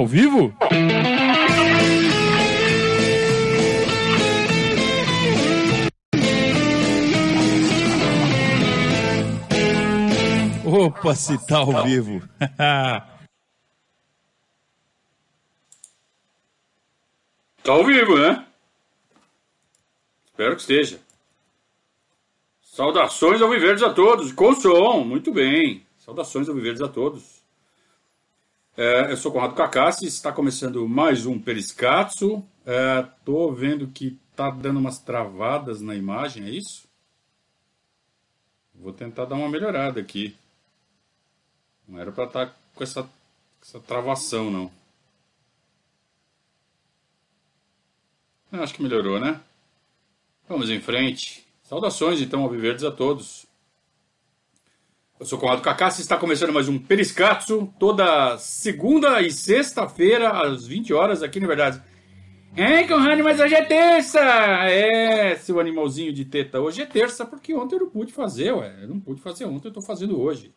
Ao vivo? Opa, se tá ao vivo. Tá ao vivo, né? Espero que esteja. Saudações ao Viverdes a todos, com som, muito bem. Saudações ao Viverdes a todos. É, eu sou Conrado Cacassi, está começando mais um Periscatso. É, tô vendo que tá dando umas travadas na imagem, é isso? Vou tentar dar uma melhorada aqui. Não era para estar tá com essa, essa travação, não. Acho que melhorou, né? Vamos em frente. Saudações, então, ao Viverdes a todos. Eu sou Conrado Cacassi está começando mais um Periscatso, toda segunda e sexta-feira, às 20 horas, aqui na Verdade. É, Conrado, mas hoje é terça! É, seu animalzinho de teta, hoje é terça, porque ontem eu não pude fazer, ué. Eu não pude fazer ontem, eu estou fazendo hoje.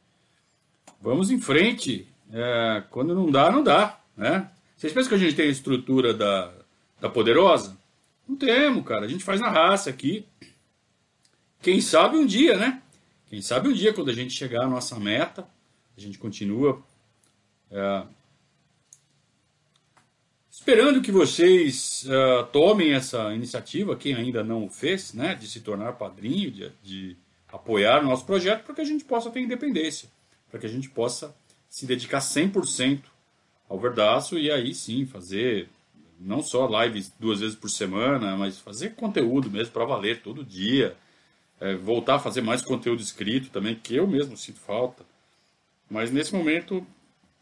Vamos em frente. É, quando não dá, não dá, né? Vocês pensam que a gente tem a estrutura da, da Poderosa? Não temos, cara. A gente faz na raça aqui. Quem sabe um dia, né? Quem sabe um dia, quando a gente chegar à nossa meta, a gente continua é, esperando que vocês é, tomem essa iniciativa, quem ainda não o fez, né? De se tornar padrinho, de, de apoiar o nosso projeto, para que a gente possa ter independência, para que a gente possa se dedicar 100% ao verdaço e aí sim fazer não só lives duas vezes por semana, mas fazer conteúdo mesmo para valer todo dia. É, voltar a fazer mais conteúdo escrito também, que eu mesmo sinto falta. Mas nesse momento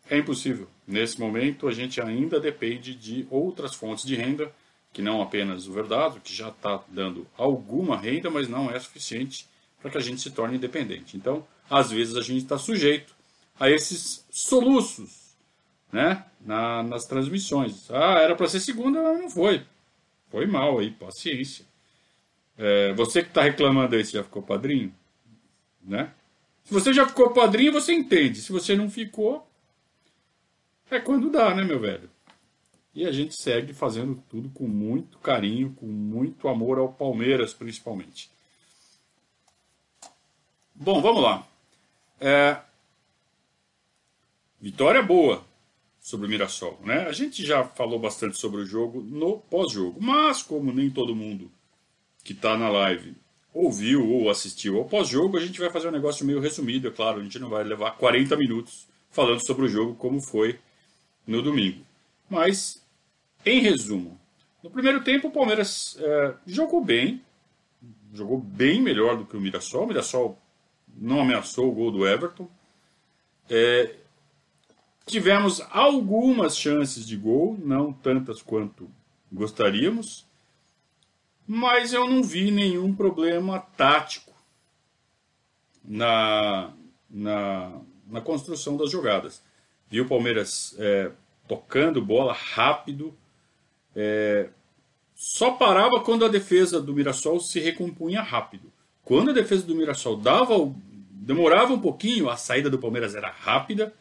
é impossível. Nesse momento a gente ainda depende de outras fontes de renda, que não apenas o verdade, que já está dando alguma renda, mas não é suficiente para que a gente se torne independente. Então, às vezes a gente está sujeito a esses soluços né? Na, nas transmissões. Ah, era para ser segunda, mas não foi. Foi mal aí, paciência. É, você que está reclamando aí, você já ficou padrinho? Né? Se você já ficou padrinho, você entende. Se você não ficou, é quando dá, né, meu velho? E a gente segue fazendo tudo com muito carinho, com muito amor ao Palmeiras, principalmente. Bom, vamos lá. É... Vitória boa sobre o Mirassol. Né? A gente já falou bastante sobre o jogo no pós-jogo, mas como nem todo mundo que está na live ouviu ou assistiu ao pós-jogo, a gente vai fazer um negócio meio resumido, é claro, a gente não vai levar 40 minutos falando sobre o jogo como foi no domingo. Mas, em resumo, no primeiro tempo o Palmeiras é, jogou bem, jogou bem melhor do que o Mirassol, o Mirassol não ameaçou o gol do Everton, é, Tivemos algumas chances de gol, não tantas quanto gostaríamos, mas eu não vi nenhum problema tático na, na, na construção das jogadas. Vi o Palmeiras é, tocando bola rápido, é, só parava quando a defesa do Mirassol se recompunha rápido. Quando a defesa do Mirassol dava, demorava um pouquinho, a saída do Palmeiras era rápida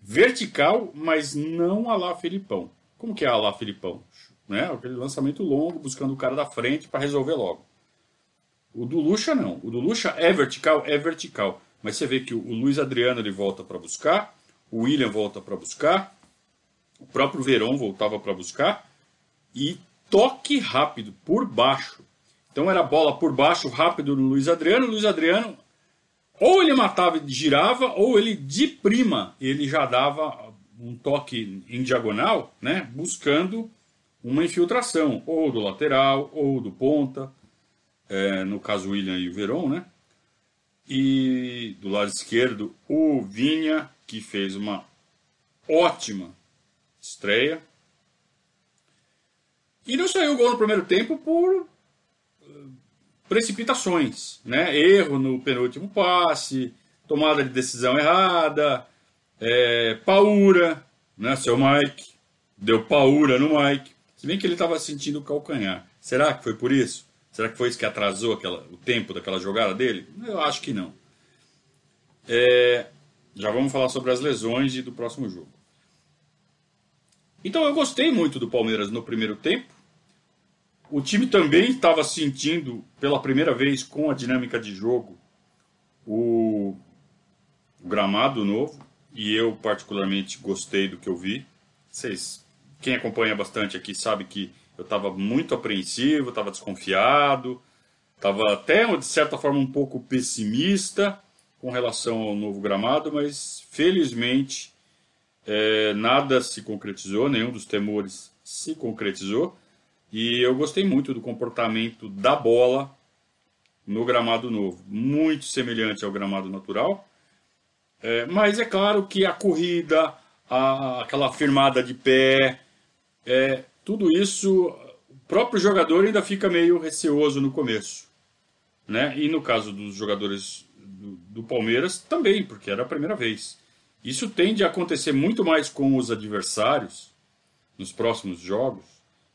vertical, mas não a lá Felipão. Como que é a lá Felipão? Né? Aquele lançamento longo, buscando o cara da frente para resolver logo. O do Lucha não. O do Lucha é vertical, é vertical. Mas você vê que o Luiz Adriano ele volta para buscar, o William volta para buscar, o próprio Verão voltava para buscar e toque rápido por baixo. Então era bola por baixo rápido no Luiz Adriano, o Luiz Adriano ou ele matava e girava, ou ele de prima ele já dava um toque em diagonal, né, buscando uma infiltração, ou do lateral, ou do ponta, é, no caso William e o Veron, né? E do lado esquerdo, o Vinha, que fez uma ótima estreia. E não saiu o gol no primeiro tempo por precipitações, né? Erro no penúltimo passe, tomada de decisão errada, é, paura, né? Seu Mike deu paura no Mike, se bem que ele estava sentindo o calcanhar. Será que foi por isso? Será que foi isso que atrasou aquela, o tempo daquela jogada dele? Eu acho que não. É, já vamos falar sobre as lesões e do próximo jogo. Então eu gostei muito do Palmeiras no primeiro tempo. O time também estava sentindo, pela primeira vez, com a dinâmica de jogo, o, o gramado novo. E eu, particularmente, gostei do que eu vi. Vocês, quem acompanha bastante aqui, sabe que eu estava muito apreensivo, estava desconfiado, estava até, de certa forma, um pouco pessimista com relação ao novo gramado, mas felizmente é, nada se concretizou, nenhum dos temores se concretizou. E eu gostei muito do comportamento da bola no gramado novo, muito semelhante ao gramado natural. É, mas é claro que a corrida, a, aquela firmada de pé, é, tudo isso, o próprio jogador ainda fica meio receoso no começo. Né? E no caso dos jogadores do, do Palmeiras, também, porque era a primeira vez. Isso tende a acontecer muito mais com os adversários nos próximos jogos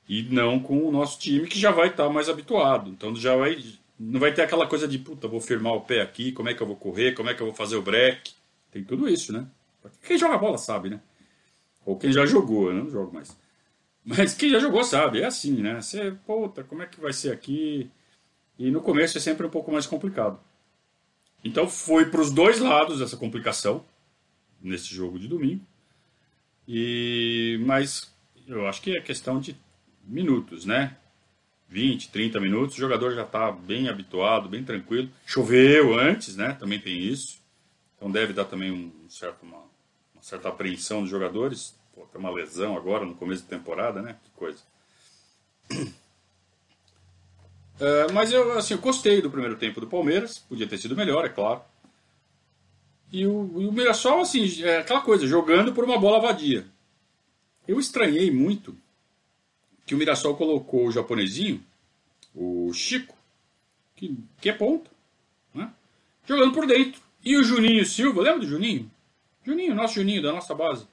e não com o nosso time que já vai estar mais habituado. Então já vai não vai ter aquela coisa de puta, vou firmar o pé aqui, como é que eu vou correr, como é que eu vou fazer o break. Tem tudo isso, né? Quem joga bola sabe, né? Ou quem já jogou, eu não jogo mais. Mas quem já jogou sabe, é assim, né? Você, puta, como é que vai ser aqui? E no começo é sempre um pouco mais complicado. Então foi para os dois lados essa complicação nesse jogo de domingo. E mas eu acho que é questão de minutos, né? 20, 30 minutos, o jogador já está bem habituado, bem tranquilo. Choveu antes, né? Também tem isso. Então deve dar também um certo, uma, uma certa apreensão dos jogadores. Pô, tem uma lesão agora no começo da temporada, né? Que coisa. É, mas eu, assim, eu gostei do primeiro tempo do Palmeiras. Podia ter sido melhor, é claro. E o, e o Mirassol, assim, é aquela coisa, jogando por uma bola vadia. Eu estranhei muito que o Mirassol colocou o japonesinho, o Chico, que, que é ponta, né? jogando por dentro. E o Juninho Silva, lembra do Juninho? Juninho, nosso Juninho, da nossa base.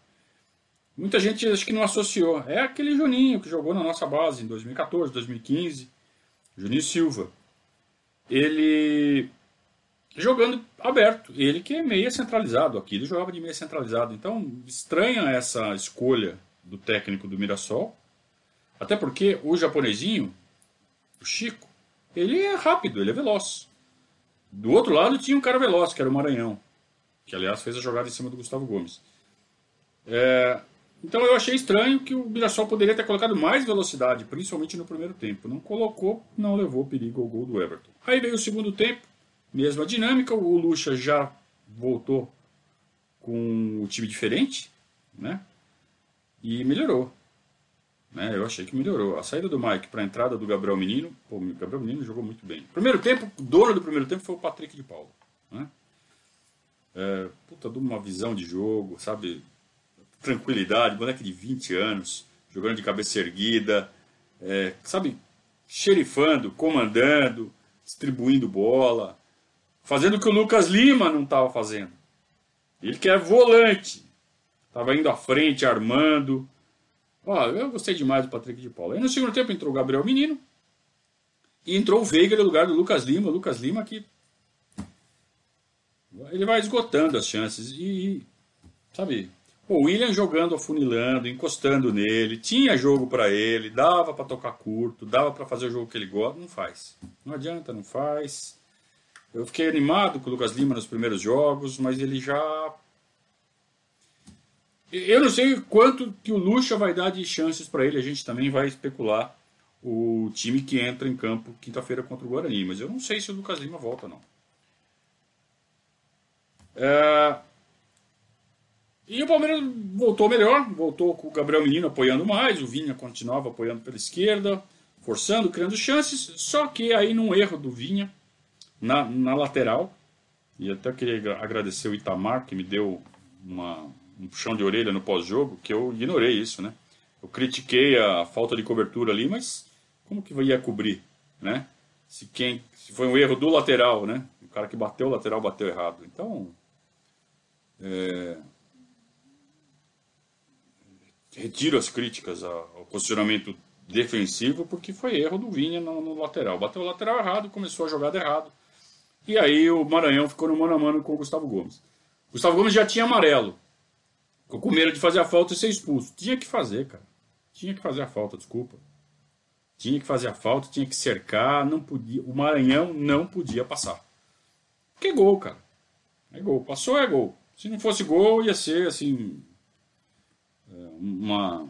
Muita gente acho que não associou. É aquele Juninho que jogou na nossa base em 2014, 2015. Juninho Silva. Ele jogando aberto. Ele que é meia centralizado aqui, ele jogava de meia centralizado. Então, estranha essa escolha do técnico do Mirassol. Até porque o japonesinho, o Chico, ele é rápido, ele é veloz. Do outro lado tinha um cara veloz, que era o Maranhão, que aliás fez a jogada em cima do Gustavo Gomes. É, então eu achei estranho que o Mirassol poderia ter colocado mais velocidade, principalmente no primeiro tempo. Não colocou, não levou perigo ao gol do Everton. Aí veio o segundo tempo, mesma dinâmica, o Lucha já voltou com o time diferente, né? E melhorou. Né? Eu achei que melhorou. A saída do Mike para a entrada do Gabriel Menino, pô, o Gabriel Menino jogou muito bem. Primeiro tempo, o dono do primeiro tempo foi o Patrick de Paulo. Né? É, puta de uma visão de jogo, sabe? Tranquilidade, moleque de 20 anos, jogando de cabeça erguida, é, sabe? Xerifando, comandando, distribuindo bola, fazendo o que o Lucas Lima não estava fazendo. Ele que é volante, estava indo à frente, armando. Ó, eu gostei demais do Patrick de Paula. Aí no segundo tempo entrou o Gabriel Menino e entrou o Veiga no lugar do Lucas Lima. O Lucas Lima que ele vai esgotando as chances e, sabe, o William jogando, afunilando, encostando nele, tinha jogo para ele, dava para tocar curto, dava para fazer o jogo que ele gosta, não faz. Não adianta, não faz. Eu fiquei animado com o Lucas Lima nos primeiros jogos, mas ele já eu não sei quanto que o Lucha vai dar de chances para ele. A gente também vai especular o time que entra em campo quinta-feira contra o Guarani. Mas eu não sei se o Lucas Lima volta, não. É... E o Palmeiras voltou melhor, voltou com o Gabriel Menino apoiando mais, o Vinha continuava apoiando pela esquerda, forçando, criando chances, só que aí num erro do Vinha na, na lateral, e até queria agradecer o Itamar, que me deu uma, um puxão de orelha no pós-jogo, que eu ignorei isso, né? Eu critiquei a falta de cobertura ali, mas como que ia cobrir, né? Se quem se foi um erro do lateral, né? O cara que bateu o lateral bateu errado. Então, é, retiro as críticas ao posicionamento defensivo, porque foi erro do Vinha no, no, lateral. Bateu o lateral errado, começou a jogada errado. E aí o Maranhão ficou no mano a mano com o Gustavo Gomes. Gustavo Gomes já tinha amarelo Ficou com medo de fazer a falta e ser expulso. Tinha que fazer, cara. Tinha que fazer a falta, desculpa. Tinha que fazer a falta, tinha que cercar, não podia. O Maranhão não podia passar. Que gol, cara. É gol. Passou é gol. Se não fosse gol, ia ser assim. Uma,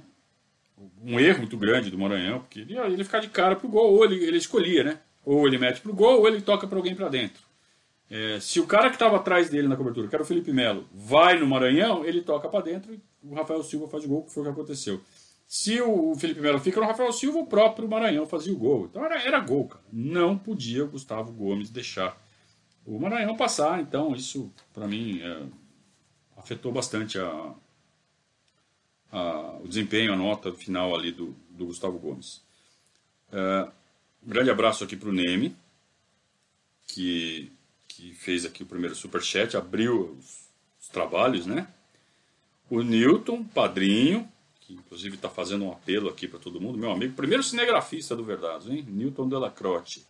um erro muito grande do Maranhão, porque ele ia, ficar de cara pro gol, ou ele, ele escolhia, né? Ou ele mete pro gol, ou ele toca para alguém para dentro. É, se o cara que estava atrás dele na cobertura, que era o Felipe Melo, vai no Maranhão, ele toca para dentro e o Rafael Silva faz o gol, que foi o que aconteceu. Se o Felipe Melo fica no Rafael Silva, o próprio Maranhão fazia o gol. Então era, era gol, cara. Não podia o Gustavo Gomes deixar o Maranhão passar. Então isso, para mim, é, afetou bastante a, a, o desempenho, a nota final ali do, do Gustavo Gomes. É, um grande abraço aqui para o Neme, que que fez aqui o primeiro superchat, abriu os, os trabalhos, né? O Newton, padrinho, que inclusive está fazendo um apelo aqui para todo mundo, meu amigo, primeiro cinegrafista do Verdados, hein? Newton Delacroce.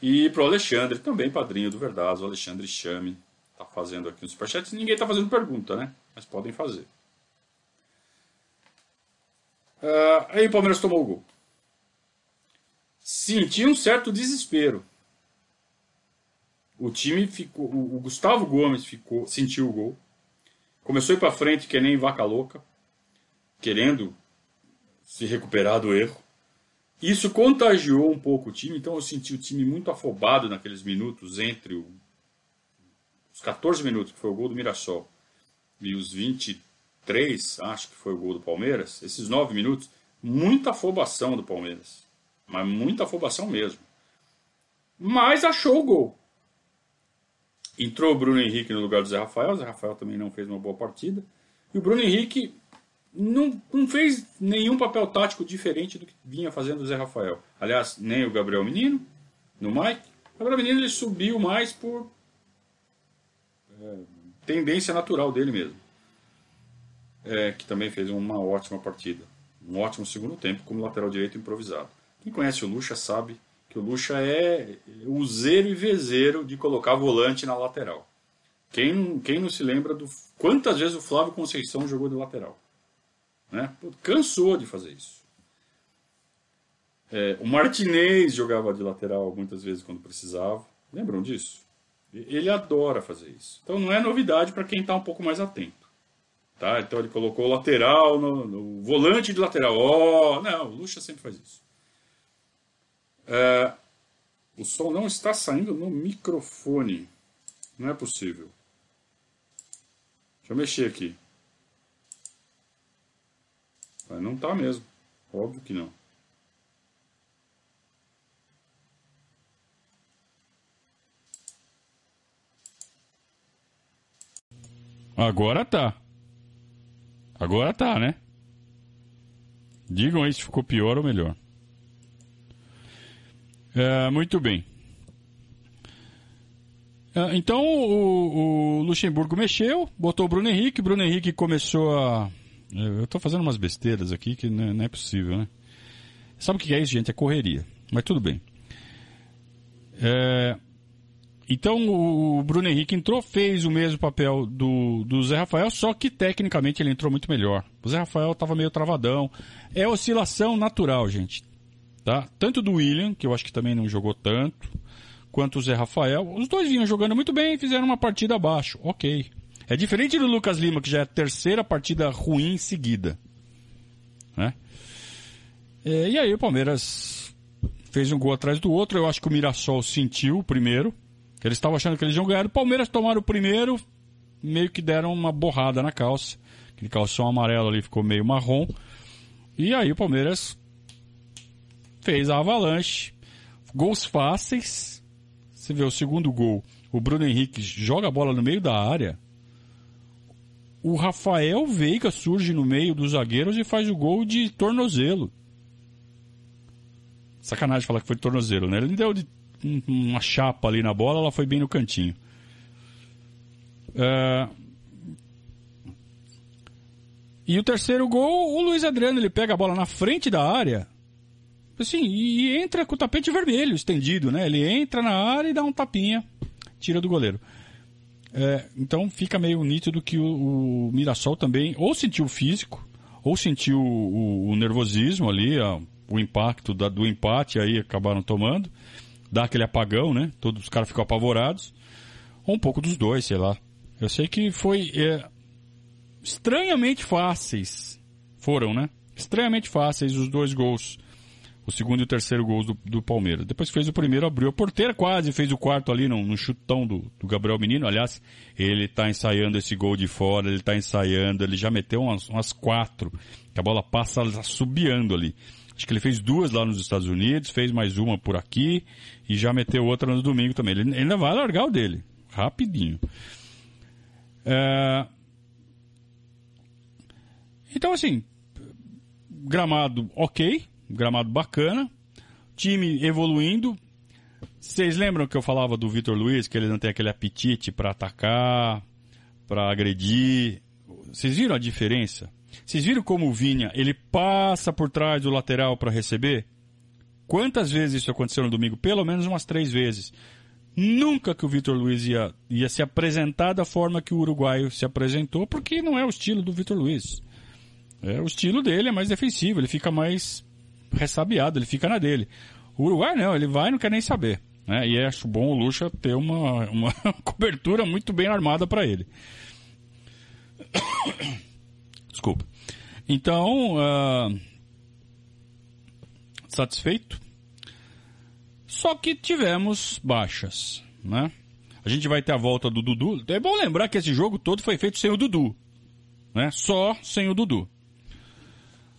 E para o Alexandre, também padrinho do Verdados, o Alexandre Chame, está fazendo aqui um superchat. Ninguém está fazendo pergunta, né? Mas podem fazer. Uh, aí o Palmeiras tomou o gol. Senti um certo desespero. O time ficou. O Gustavo Gomes ficou, sentiu o gol. Começou a ir para frente que nem vaca louca, querendo se recuperar do erro. Isso contagiou um pouco o time, então eu senti o time muito afobado naqueles minutos entre o, os 14 minutos, que foi o gol do Mirassol, e os 23, acho que foi o gol do Palmeiras, esses 9 minutos, muita afobação do Palmeiras. Mas muita afobação mesmo. Mas achou o gol. Entrou o Bruno Henrique no lugar do Zé Rafael. O Zé Rafael também não fez uma boa partida. E o Bruno Henrique não, não fez nenhum papel tático diferente do que vinha fazendo o Zé Rafael. Aliás, nem o Gabriel Menino, no Mike. O Gabriel Menino ele subiu mais por é, tendência natural dele mesmo. É, que também fez uma ótima partida. Um ótimo segundo tempo como lateral direito improvisado. Quem conhece o Lucha sabe que o Lucha é useiro e vezeiro de colocar volante na lateral. Quem, quem não se lembra do quantas vezes o Flávio Conceição jogou de lateral? Né? Cansou de fazer isso. É, o Martinez jogava de lateral muitas vezes quando precisava. Lembram disso? Ele adora fazer isso. Então não é novidade para quem está um pouco mais atento. Tá? Então ele colocou o lateral no, no volante de lateral. Oh, não, o Lucha sempre faz isso. É, o som não está saindo no microfone. Não é possível. Deixa eu mexer aqui. Mas não está mesmo. Óbvio que não. Agora tá. Agora tá, né? Digam aí se ficou pior ou melhor. É, muito bem. É, então o, o, Luxemburgo mexeu, botou o Bruno Henrique, o Bruno Henrique começou a. É, eu estou fazendo umas besteiras aqui que não é, não é possível, né? Sabe o que é isso, gente? É correria. Mas tudo bem. É, então o Bruno Henrique entrou, fez o mesmo papel do, do Zé Rafael, só que tecnicamente ele entrou muito melhor. O Zé Rafael estava meio travadão. É oscilação natural, gente. Tá? Tanto do William, que eu acho que também não jogou tanto, quanto o Zé Rafael. Os dois vinham jogando muito bem e fizeram uma partida abaixo. Ok. É diferente do Lucas Lima, que já é a terceira partida ruim em seguida. Né? É, e aí o Palmeiras fez um gol atrás do outro. Eu acho que o Mirassol sentiu o primeiro. Eles estavam achando que eles iam ganhar. O Palmeiras tomaram o primeiro, meio que deram uma borrada na calça. Aquele calção amarelo ali ficou meio marrom. E aí o Palmeiras fez a avalanche. Gols fáceis. Você vê o segundo gol. O Bruno Henrique joga a bola no meio da área. O Rafael Veiga surge no meio dos zagueiros e faz o gol de tornozelo. Sacanagem falar que foi de tornozelo, né? Ele deu de uma chapa ali na bola, ela foi bem no cantinho. Uh... E o terceiro gol, o Luiz Adriano, ele pega a bola na frente da área Assim, e entra com o tapete vermelho estendido, né? Ele entra na área e dá um tapinha, tira do goleiro. É, então fica meio nítido que o, o Mirassol também ou sentiu o físico, ou sentiu o, o nervosismo ali, a, o impacto da, do empate, aí acabaram tomando, dá aquele apagão, né? Todos os caras ficam apavorados, ou um pouco dos dois, sei lá. Eu sei que foi é, estranhamente fáceis, foram, né? Estranhamente fáceis os dois gols o segundo e o terceiro gols do, do Palmeiras. Depois que fez o primeiro, abriu a porteira, quase fez o quarto ali no, no chutão do, do, Gabriel Menino. Aliás, ele está ensaiando esse gol de fora, ele está ensaiando, ele já meteu umas, umas quatro, que a bola passa subiando ali. Acho que ele fez duas lá nos Estados Unidos, fez mais uma por aqui e já meteu outra no domingo também. Ele ainda vai largar o dele, rapidinho. É... Então, assim, gramado ok, gramado bacana, time evoluindo. Vocês lembram que eu falava do Vitor Luiz, que ele não tem aquele apetite para atacar, para agredir? Vocês viram a diferença? Vocês viram como o Vinha, ele passa por trás do lateral para receber? Quantas vezes isso aconteceu no domingo? Pelo menos umas três vezes. Nunca que o Vitor Luiz ia, ia se apresentar da forma que o uruguaio se apresentou, porque não é o estilo do Vitor Luiz. É, o estilo dele é mais defensivo, ele fica mais ressabiado, ele fica na dele. O Uruguai não, ele vai e não quer nem saber. Né? E acho bom o Lucha ter uma, uma cobertura muito bem armada para ele. Desculpa. Então, uh, satisfeito. Só que tivemos baixas, né? A gente vai ter a volta do Dudu. É bom lembrar que esse jogo todo foi feito sem o Dudu, né? Só sem o Dudu.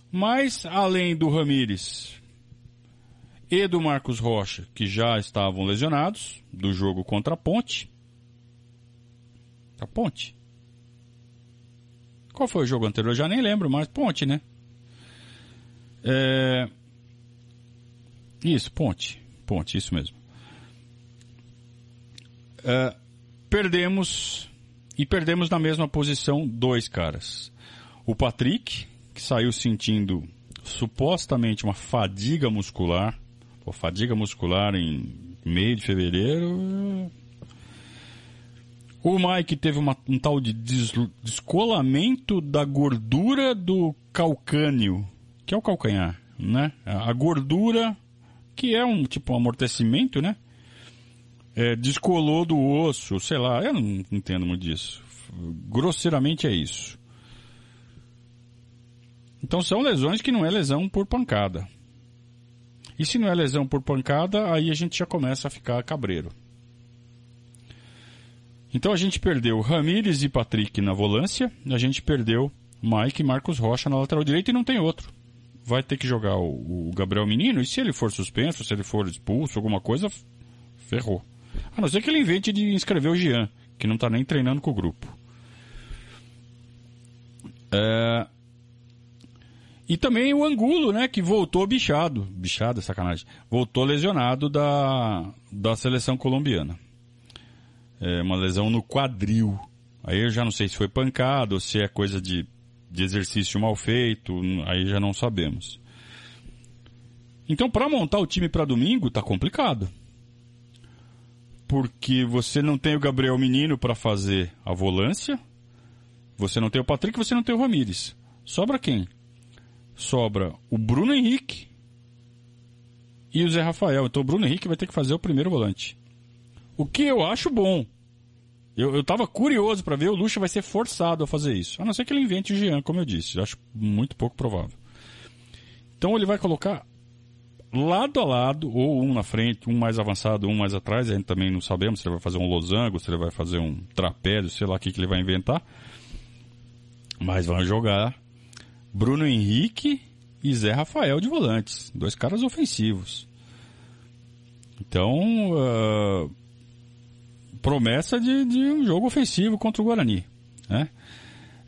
Mas, além do Ramires e do Marcos Rocha, que já estavam lesionados do jogo contra a Ponte. A Ponte? Qual foi o jogo anterior? Eu já nem lembro mais. Ponte, né? É... Isso, Ponte. Ponte, isso mesmo. É... Perdemos. E perdemos na mesma posição dois caras. O Patrick, que saiu sentindo supostamente uma fadiga muscular, Pô, fadiga muscular em meio de fevereiro. O Mike teve uma, um tal de descolamento da gordura do calcânio, que é o calcanhar, né? A gordura, que é um tipo um amortecimento, né? É, descolou do osso, sei lá, eu não entendo muito disso. Grosseiramente é isso. Então são lesões que não é lesão por pancada. E se não é lesão por pancada, aí a gente já começa a ficar cabreiro. Então a gente perdeu Ramires e Patrick na volância, a gente perdeu Mike e Marcos Rocha na lateral direita e não tem outro. Vai ter que jogar o, o Gabriel Menino e se ele for suspenso, se ele for expulso, alguma coisa, ferrou. A não ser que ele invente de inscrever o Jean, que não está nem treinando com o grupo. É, e também o Angulo, né, que voltou bichado. Bichado, é sacanagem. Voltou lesionado da, da seleção colombiana. É uma lesão no quadril. Aí eu já não sei se foi pancada ou se é coisa de, de exercício mal feito. Aí já não sabemos. Então, para montar o time para domingo, tá complicado. Porque você não tem o Gabriel Menino para fazer a volância. Você não tem o Patrick, você não tem o Ramires. Sobra quem? sobra o Bruno Henrique e o Zé Rafael. Então o Bruno Henrique vai ter que fazer o primeiro volante. O que eu acho bom. Eu, eu tava curioso para ver, o Lucha vai ser forçado a fazer isso. A não ser que ele invente o Jean, como eu disse. Eu acho muito pouco provável. Então ele vai colocar lado a lado, ou um na frente, um mais avançado, um mais atrás. A gente também não sabemos se ele vai fazer um losango, se ele vai fazer um trapézio, sei lá o que, que ele vai inventar. Mas vai jogar Bruno Henrique e Zé Rafael de volantes. Dois caras ofensivos. Então, uh, promessa de, de, um jogo ofensivo contra o Guarani. Né?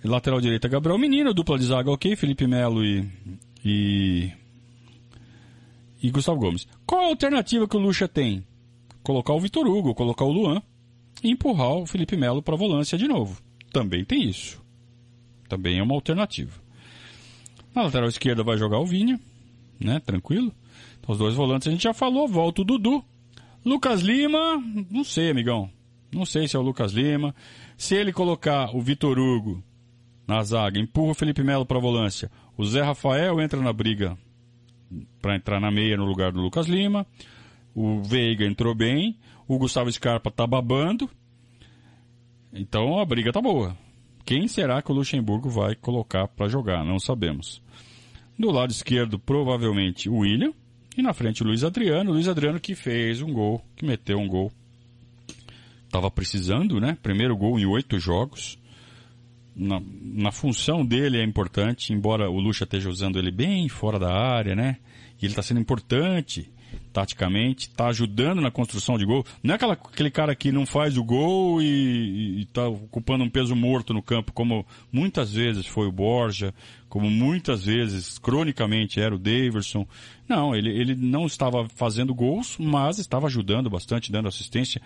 Lateral direita, Gabriel Menino. Dupla de zaga, ok. Felipe Melo e, e, e Gustavo Gomes. Qual a alternativa que o Lucha tem? Colocar o Vitor Hugo, colocar o Luan e empurrar o Felipe Melo para a volância de novo. Também tem isso. Também é uma alternativa. Na lateral esquerda vai jogar o Vinha, né? Tranquilo. Então, os dois volantes a gente já falou. Volta o Dudu. Lucas Lima, não sei, amigão. Não sei se é o Lucas Lima. Se ele colocar o Vitor Hugo na zaga, empurra o Felipe Melo para a volância, o Zé Rafael entra na briga para entrar na meia no lugar do Lucas Lima. O Veiga entrou bem. O Gustavo Scarpa tá babando. Então a briga tá boa. Quem será que o Luxemburgo vai colocar para jogar? Não sabemos. Do lado esquerdo, provavelmente o William. E na frente o Luiz Adriano. O Luiz Adriano que fez um gol, que meteu um gol. Tava precisando, né? Primeiro gol em oito jogos. Na, na função dele é importante, embora o Lucha esteja usando ele bem fora da área, né? E ele está sendo importante taticamente, está ajudando na construção de gol. Não é aquela, aquele cara que não faz o gol e está ocupando um peso morto no campo, como muitas vezes foi o Borja, como muitas vezes, cronicamente, era o Daverson. Não, ele, ele não estava fazendo gols, mas estava ajudando bastante, dando assistência.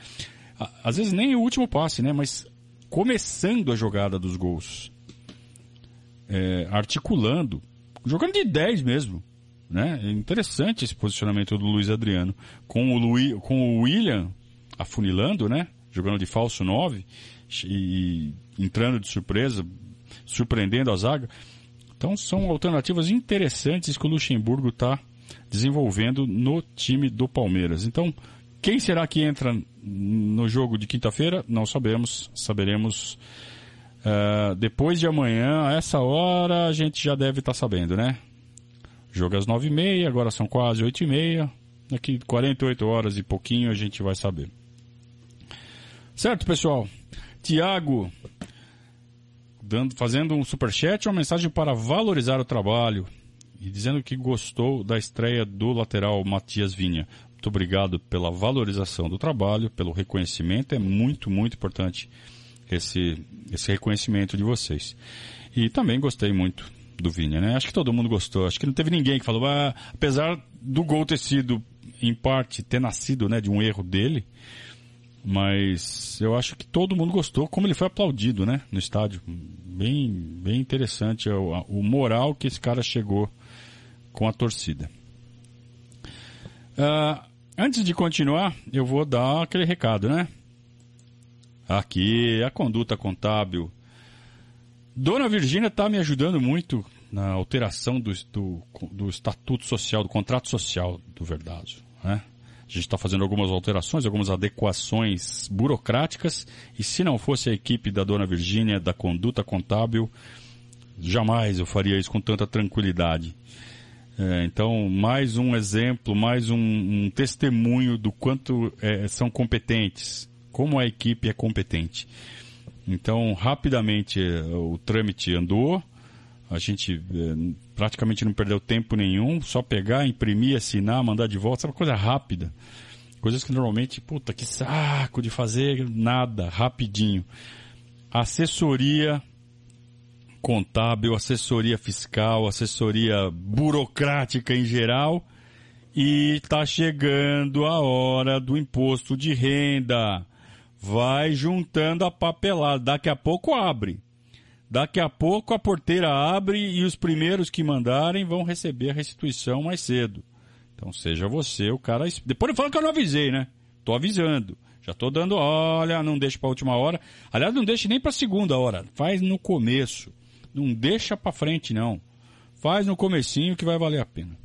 Às vezes nem o último passe, né? Mas começando a jogada dos gols. É, articulando, jogando de 10 mesmo. Né? É interessante esse posicionamento do Luiz Adriano. Com o, Luiz, com o William afunilando, né? Jogando de falso 9 e entrando de surpresa, surpreendendo a zaga. Então são alternativas interessantes que o Luxemburgo está desenvolvendo no time do Palmeiras. Então, quem será que entra no jogo de quinta-feira? Não sabemos. Saberemos uh, depois de amanhã. A essa hora a gente já deve estar tá sabendo, né? Jogo às nove e meia, agora são quase oito e meia. Daqui 48 horas e pouquinho a gente vai saber. Certo, pessoal? Tiago, fazendo um superchat, uma mensagem para valorizar o trabalho e dizendo que gostou da estreia do lateral Matias Vinha. Muito obrigado pela valorização do trabalho, pelo reconhecimento. É muito, muito importante esse, esse reconhecimento de vocês. E também gostei muito do Vini, né? Acho que todo mundo gostou. Acho que não teve ninguém que falou, ah, apesar do gol ter sido, em parte, ter nascido, né, de um erro dele, mas eu acho que todo mundo gostou, como ele foi aplaudido, né, no estádio. Bem, bem interessante o, o moral que esse cara chegou com a torcida. Uh, antes de continuar, eu vou dar aquele recado, né? Aqui, a conduta contábil Dona Virgínia está me ajudando muito na alteração do, do, do, estatuto social, do contrato social do Verdazo. Né? A gente está fazendo algumas alterações, algumas adequações burocráticas, e se não fosse a equipe da Dona Virgínia, da conduta contábil, jamais eu faria isso com tanta tranquilidade. É, então, mais um exemplo, mais um, um testemunho do quanto é, são competentes, como a equipe é competente. Então, rapidamente o trâmite andou, a gente eh, praticamente não perdeu tempo nenhum, só pegar, imprimir, assinar, mandar de volta, é uma coisa rápida. Coisas que normalmente, puta, que saco de fazer nada, rapidinho. Assessoria contábil, assessoria fiscal, assessoria burocrática em geral. E está chegando a hora do imposto de renda vai juntando a papelada. Daqui a pouco abre. Daqui a pouco a porteira abre e os primeiros que mandarem vão receber a restituição mais cedo. Então seja você o cara. Depois não fala que eu não avisei, né? Tô avisando. Já tô dando, olha, não deixe para última hora. Aliás, não deixe nem para segunda hora. Faz no começo. Não deixa para frente não. Faz no comecinho que vai valer a pena.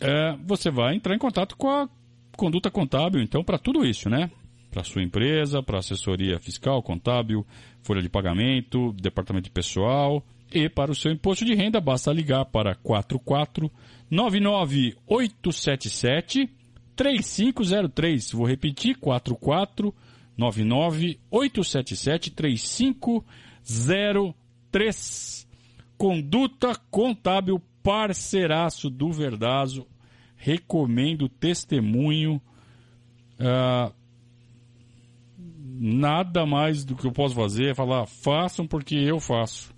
É, você vai entrar em contato com a conduta contábil, então, para tudo isso, né? Para sua empresa, para assessoria fiscal, contábil, folha de pagamento, departamento de pessoal e para o seu imposto de renda, basta ligar para 44 99877 3503. Vou repetir, 44 99877 3503. Conduta contábil parceiraço do Verdazo recomendo testemunho. Uh, nada mais do que eu posso fazer é falar, façam porque eu faço.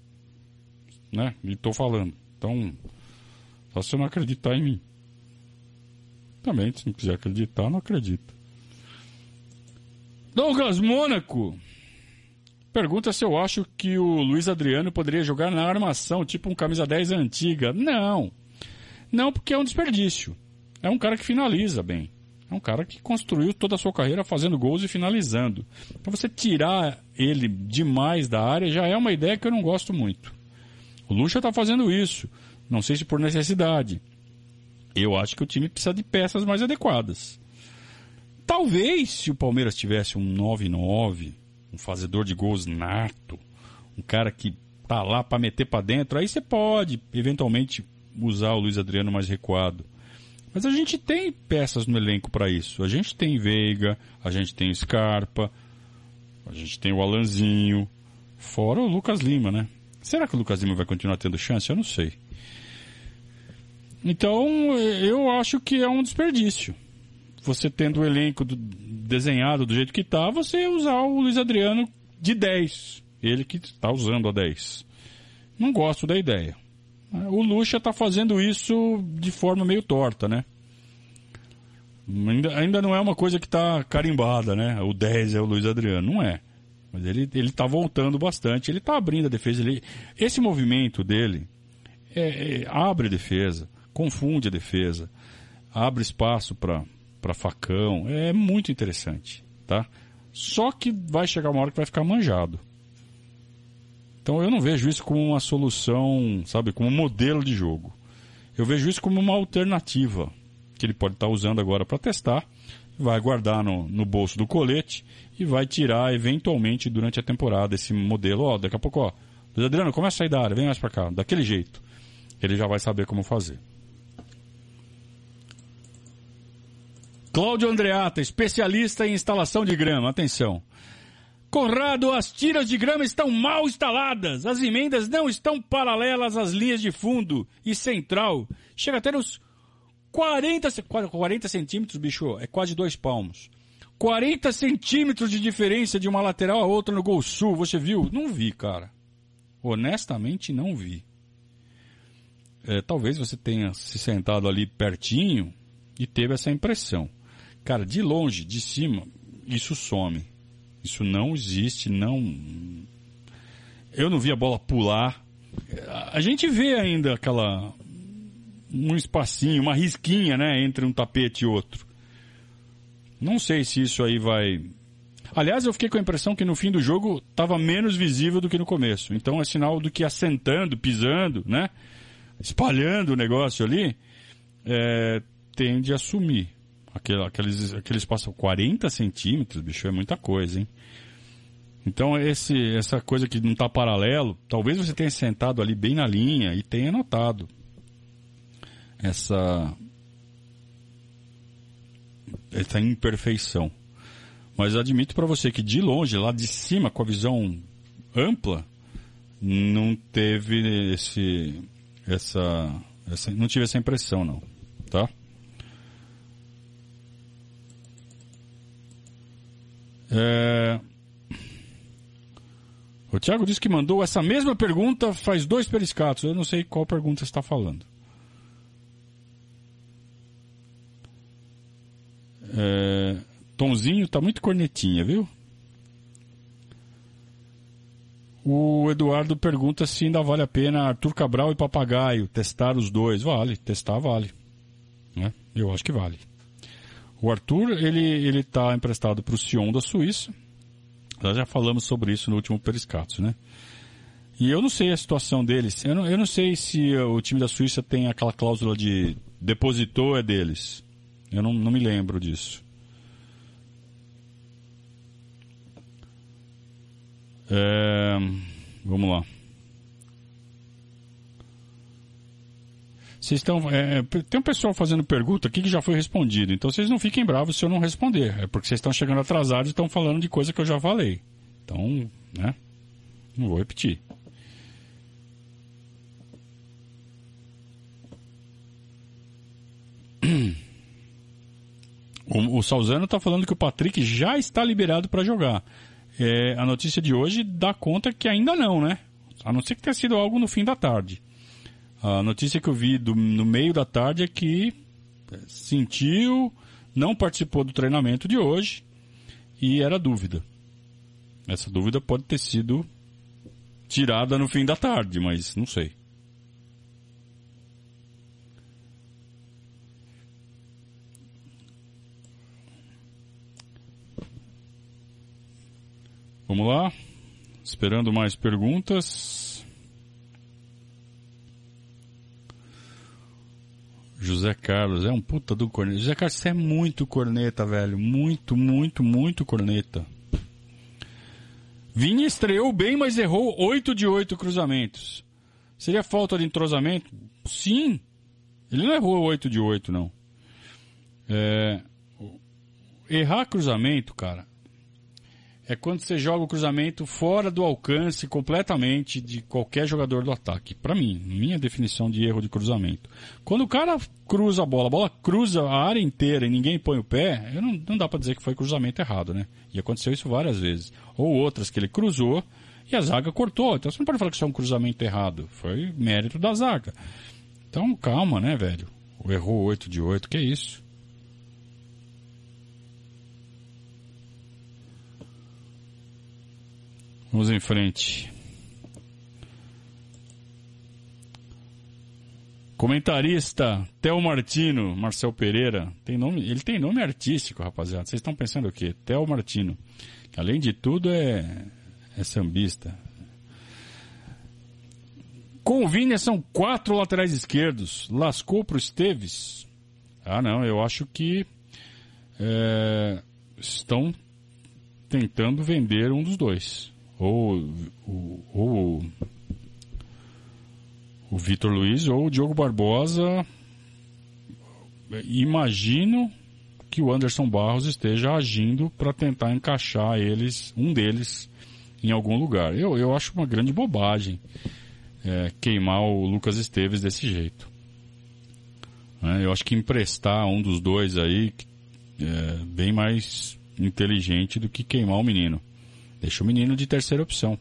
Né? E estou falando. Então, só se você não acreditar em mim. Também, se não quiser acreditar, não acredita. Douglas Mônaco pergunta se eu acho que o Luiz Adriano poderia jogar na armação, tipo um camisa 10 antiga. Não. Não, porque é um desperdício. É um cara que finaliza bem. É um cara que construiu toda a sua carreira fazendo gols e finalizando. Então você tirar ele demais da área já é uma ideia que eu não gosto muito. O Lucha está fazendo isso. Não sei se por necessidade. Eu acho que o time precisa de peças mais adequadas. Talvez se o Palmeiras tivesse um 9-9, um fazedor de gols nato, um cara que tá lá para meter para dentro, aí você pode eventualmente usar o Luiz Adriano mais recuado. Mas a gente tem peças no elenco para isso. A gente tem Veiga, a gente tem Scarpa, a gente tem o Alanzinho, fora o Lucas Lima, né? Será que o Lucas Lima vai continuar tendo chance? Eu não sei. Então, eu acho que é um desperdício. Você tendo o elenco do, desenhado do jeito que está, você usar o Luiz Adriano de 10. Ele que está usando a 10. Não gosto da ideia. O Lucha está fazendo isso de forma meio torta, né? Ainda, ainda não é uma coisa que está carimbada, né? O 10 é o Luiz Adriano. Não é. Mas ele, ele tá voltando bastante. Ele está abrindo a defesa. Ele, esse movimento dele é, é, abre defesa confunde a defesa, abre espaço para facão, é muito interessante, tá? Só que vai chegar uma hora que vai ficar manjado. Então eu não vejo isso como uma solução, sabe, como um modelo de jogo. Eu vejo isso como uma alternativa que ele pode estar tá usando agora para testar, vai guardar no, no bolso do colete e vai tirar eventualmente durante a temporada esse modelo. Ó, daqui a pouco, ó, Adriano, começa a sair da área, vem mais para cá, daquele jeito. Ele já vai saber como fazer. Cláudio Andreata, especialista em instalação de grama. Atenção. Conrado, as tiras de grama estão mal instaladas. As emendas não estão paralelas às linhas de fundo e central. Chega até nos 40, 40 centímetros, bicho, é quase dois palmos. 40 centímetros de diferença de uma lateral a outra no Gol Sul, você viu? Não vi, cara. Honestamente, não vi. É, talvez você tenha se sentado ali pertinho e teve essa impressão. Cara, de longe, de cima, isso some. Isso não existe, não. Eu não vi a bola pular. A gente vê ainda aquela. um espacinho, uma risquinha, né, entre um tapete e outro. Não sei se isso aí vai. Aliás, eu fiquei com a impressão que no fim do jogo estava menos visível do que no começo. Então é sinal do que assentando, pisando, né? Espalhando o negócio ali, é, tende a sumir. Aquele, aqueles, aquele espaço 40 centímetros, bicho, é muita coisa, hein? Então, esse, essa coisa que não está paralelo, talvez você tenha sentado ali bem na linha e tenha notado essa, essa imperfeição. Mas admito para você que de longe, lá de cima, com a visão ampla, não teve esse, essa, essa não tive essa impressão não, tá? É... O Thiago disse que mandou essa mesma pergunta faz dois periscatos. Eu não sei qual pergunta está falando. É... Tomzinho tá muito cornetinha, viu? O Eduardo pergunta se ainda vale a pena Arthur Cabral e Papagaio testar os dois. Vale, testar vale. Né? Eu acho que vale. O Arthur, ele ele está emprestado para o Sion da Suíça. Nós já falamos sobre isso no último Periscatos, né? E eu não sei a situação deles. Eu não, eu não sei se o time da Suíça tem aquela cláusula de depositou é deles. Eu não, não me lembro disso. É, vamos lá. Vocês estão. É, é, tem um pessoal fazendo pergunta aqui que já foi respondido. Então vocês não fiquem bravos se eu não responder. É porque vocês estão chegando atrasados e estão falando de coisa que eu já falei. Então, né? Não vou repetir. O, o Salzano está falando que o Patrick já está liberado para jogar. É, a notícia de hoje dá conta que ainda não, né? A não ser que tenha sido algo no fim da tarde. A notícia que eu vi do, no meio da tarde é que é, sentiu, não participou do treinamento de hoje e era dúvida. Essa dúvida pode ter sido tirada no fim da tarde, mas não sei. Vamos lá. Esperando mais perguntas. José Carlos, é um puta do corneta. José Carlos, você é muito corneta, velho. Muito, muito, muito corneta. Vinha estreou bem, mas errou 8 de 8 cruzamentos. Seria falta de entrosamento? Sim. Ele não errou 8 de 8, não. É... Errar cruzamento, cara, é quando você joga o cruzamento fora do alcance completamente de qualquer jogador do ataque. Para mim, minha definição de erro de cruzamento. Quando o cara cruza a bola, a bola cruza a área inteira e ninguém põe o pé, não, não dá para dizer que foi cruzamento errado, né? E aconteceu isso várias vezes. Ou outras que ele cruzou e a zaga cortou. Então você não pode falar que isso é um cruzamento errado. Foi mérito da zaga. Então calma, né, velho? Errou 8 de 8, que é isso? Vamos em frente. Comentarista Theo Martino, Marcel Pereira, tem nome, ele tem nome artístico, rapaziada. Vocês estão pensando o quê? Theo Martino. Além de tudo é é sambista. Com o Vini são quatro laterais esquerdos. Lascou pro Esteves? Ah, não, eu acho que é, estão tentando vender um dos dois ou, ou, ou o Vitor Luiz ou o Diogo Barbosa. Imagino que o Anderson Barros esteja agindo para tentar encaixar eles, um deles, em algum lugar. Eu, eu acho uma grande bobagem é, queimar o Lucas Esteves desse jeito. É, eu acho que emprestar um dos dois aí é bem mais inteligente do que queimar o menino. Deixa o menino de terceira opção.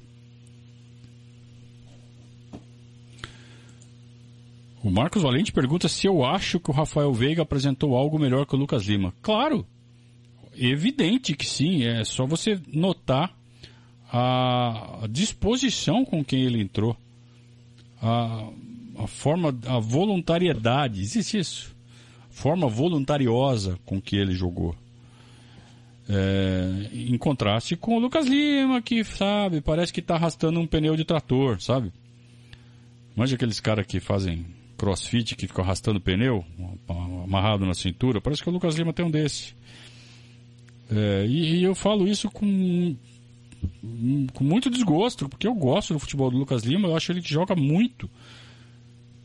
O Marcos Valente pergunta se eu acho que o Rafael Veiga apresentou algo melhor que o Lucas Lima. Claro, evidente que sim. É só você notar a disposição com quem ele entrou, a, a forma, a voluntariedade, existe isso, forma voluntariosa com que ele jogou. É, em contraste com o Lucas Lima, que, sabe, parece que está arrastando um pneu de trator, sabe? Manja aqueles caras que fazem crossfit, que ficam arrastando pneu, amarrado na cintura. Parece que o Lucas Lima tem um desse. É, e, e, eu falo isso com, com muito desgosto, porque eu gosto do futebol do Lucas Lima, eu acho ele que joga muito.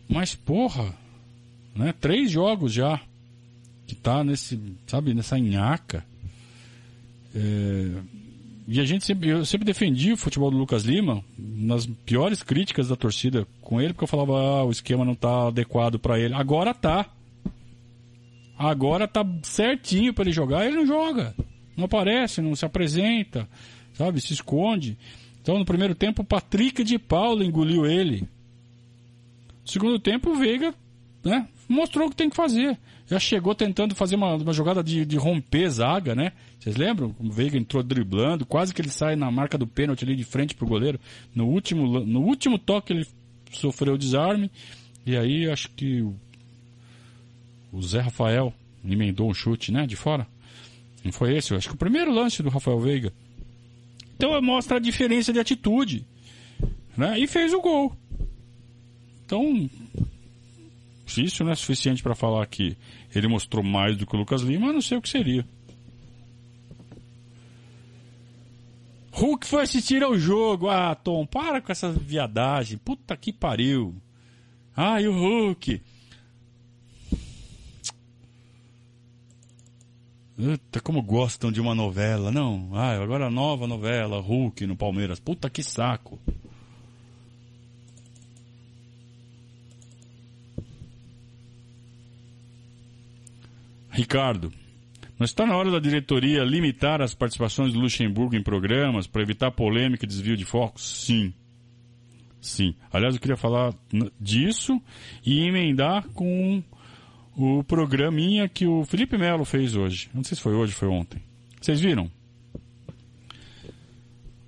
Mas, porra, né? Três jogos já que tá nesse, sabe, nessa nhaca. É, e a gente sempre, eu sempre defendi o futebol do Lucas Lima nas piores críticas da torcida com ele, porque eu falava, ah, o esquema não tá adequado para ele. Agora tá. Agora tá certinho para ele jogar, ele não joga. Não aparece, não se apresenta, sabe? Se esconde. Então no primeiro tempo o Patrick de Paula engoliu ele. No segundo tempo o Veiga, né, mostrou o que tem que fazer já chegou tentando fazer uma, uma jogada de, de romper zaga, né? Vocês lembram? O Veiga entrou driblando, quase que ele sai na marca do pênalti ali de frente pro goleiro. No último, no último toque ele sofreu o desarme. E aí acho que o, o Zé Rafael emendou um chute, né? De fora. Não foi esse? Acho que o primeiro lance do Rafael Veiga. Então mostra a diferença de atitude. Né? E fez o gol. Então, se isso não é suficiente para falar que ele mostrou mais do que o Lucas Lima, eu não sei o que seria. Hulk foi assistir ao jogo. Ah, Tom, para com essa viadagem. Puta que pariu. Ah, e o Hulk? Puta, como gostam de uma novela, não? Ah, agora nova novela, Hulk no Palmeiras. Puta que saco. Ricardo, não está na hora da diretoria limitar as participações do Luxemburgo em programas para evitar polêmica e desvio de foco? Sim. Sim. Aliás, eu queria falar disso e emendar com o programinha que o Felipe Melo fez hoje. Não sei se foi hoje ou foi ontem. Vocês viram?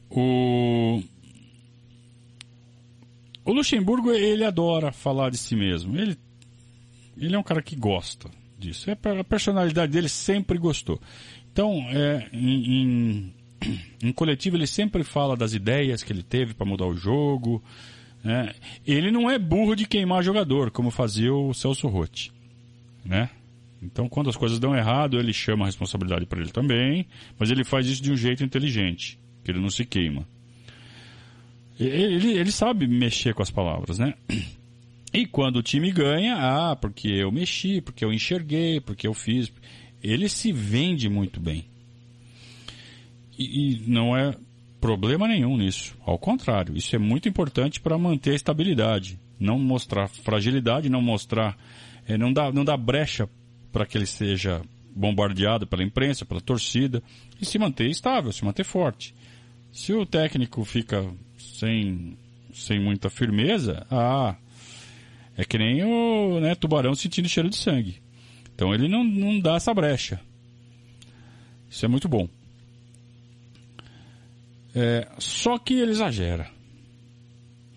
O... O Luxemburgo, ele adora falar de si mesmo. Ele, ele é um cara que gosta disso. É a personalidade dele sempre gostou. Então, é, em, em, Em coletivo ele sempre fala das ideias que ele teve para mudar o jogo. Né? Ele não é burro de queimar jogador, como fazia o Celso Rotti. Né? Então, quando as coisas dão errado, ele chama a responsabilidade para ele também, mas ele faz isso de um jeito inteligente, que ele não se queima. Ele, ele sabe mexer com as palavras, né? E quando o time ganha, ah, porque eu mexi, porque eu enxerguei, porque eu fiz. Ele se vende muito bem. E, e não é problema nenhum nisso. Ao contrário, isso é muito importante para manter a estabilidade. Não mostrar fragilidade, não mostrar. É, não, dá, não dá brecha para que ele seja bombardeado pela imprensa, pela torcida, e se manter estável, se manter forte. Se o técnico fica sem, sem muita firmeza, ah, é que nem o né, tubarão sentindo cheiro de sangue. Então ele não, não dá essa brecha. Isso é muito bom. É, só que ele exagera.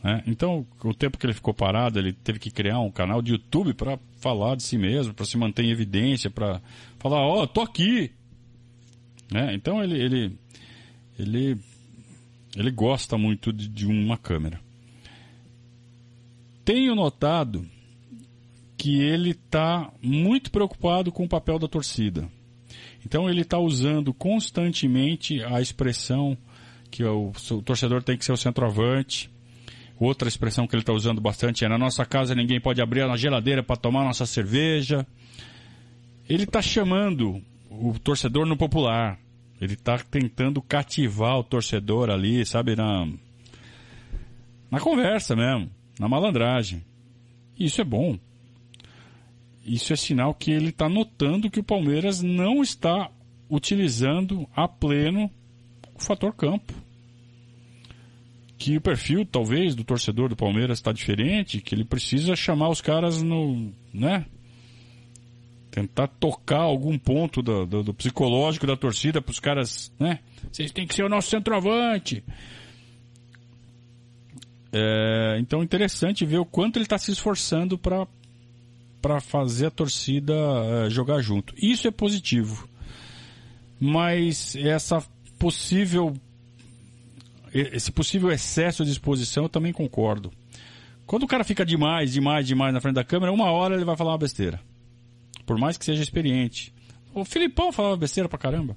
Né? Então, o tempo que ele ficou parado, ele teve que criar um canal de YouTube para falar de si mesmo, para se manter em evidência, para falar, ó, oh, tô aqui. Né? Então ele, ele, ele, ele gosta muito de, de uma câmera. Tenho notado que ele está muito preocupado com o papel da torcida. Então ele está usando constantemente a expressão que o, o, torcedor tem que ser o centroavante. Outra expressão que ele está usando bastante é na nossa casa ninguém pode abrir a geladeira para tomar nossa cerveja. Ele está chamando o torcedor no popular. Ele está tentando cativar o torcedor ali, sabe, na, na conversa mesmo na malandragem. Isso é bom. Isso é sinal que ele está notando que o Palmeiras não está utilizando a pleno o fator campo. Que o perfil, talvez, do torcedor do Palmeiras está diferente, que ele precisa chamar os caras no. né? Tentar tocar algum ponto do, do, do psicológico da torcida para os caras, né? Vocês têm que ser o nosso centroavante. É, então interessante ver o quanto ele está se esforçando para para fazer a torcida é, jogar junto. Isso é positivo. Mas essa possível esse possível excesso de exposição eu também concordo. Quando o cara fica demais, demais, demais na frente da câmera, uma hora ele vai falar uma besteira. Por mais que seja experiente. O Filipão falava besteira pra caramba.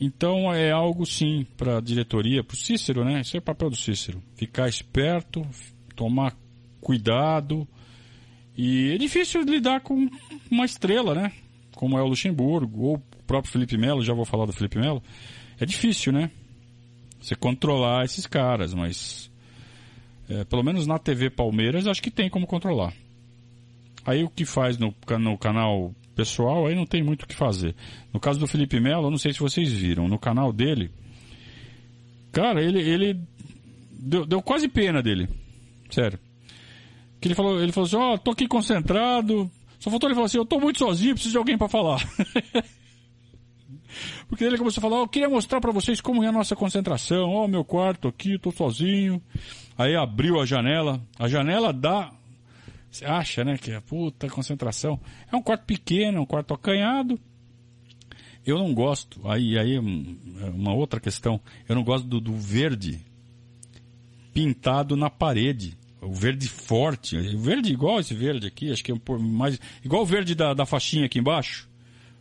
Então é algo sim para a diretoria, para o Cícero, né? Isso é o papel do Cícero. Ficar esperto, tomar cuidado. E é difícil lidar com uma estrela, né? Como é o Luxemburgo, ou o próprio Felipe Melo, já vou falar do Felipe Melo. É difícil, né? Você controlar esses caras, mas. É, pelo menos na TV Palmeiras, acho que tem como controlar. Aí o que faz no, no canal pessoal, aí não tem muito o que fazer. No caso do Felipe Melo, não sei se vocês viram, no canal dele, cara, ele, ele deu, deu quase pena dele. Sério. Que ele falou, ele falou assim, ó, oh, tô aqui concentrado. Só faltou ele falar assim, eu tô muito sozinho, preciso de alguém para falar. Porque ele começou a falar, oh, eu queria mostrar para vocês como é a nossa concentração. Ó, oh, meu quarto aqui, tô sozinho. Aí abriu a janela. A janela dá você acha, né, que é puta concentração. É um quarto pequeno, um quarto acanhado. Eu não gosto, aí, aí é uma outra questão, eu não gosto do, do verde pintado na parede. O verde forte, o verde igual esse verde aqui, acho que é um mais. Igual o verde da, da faixinha aqui embaixo.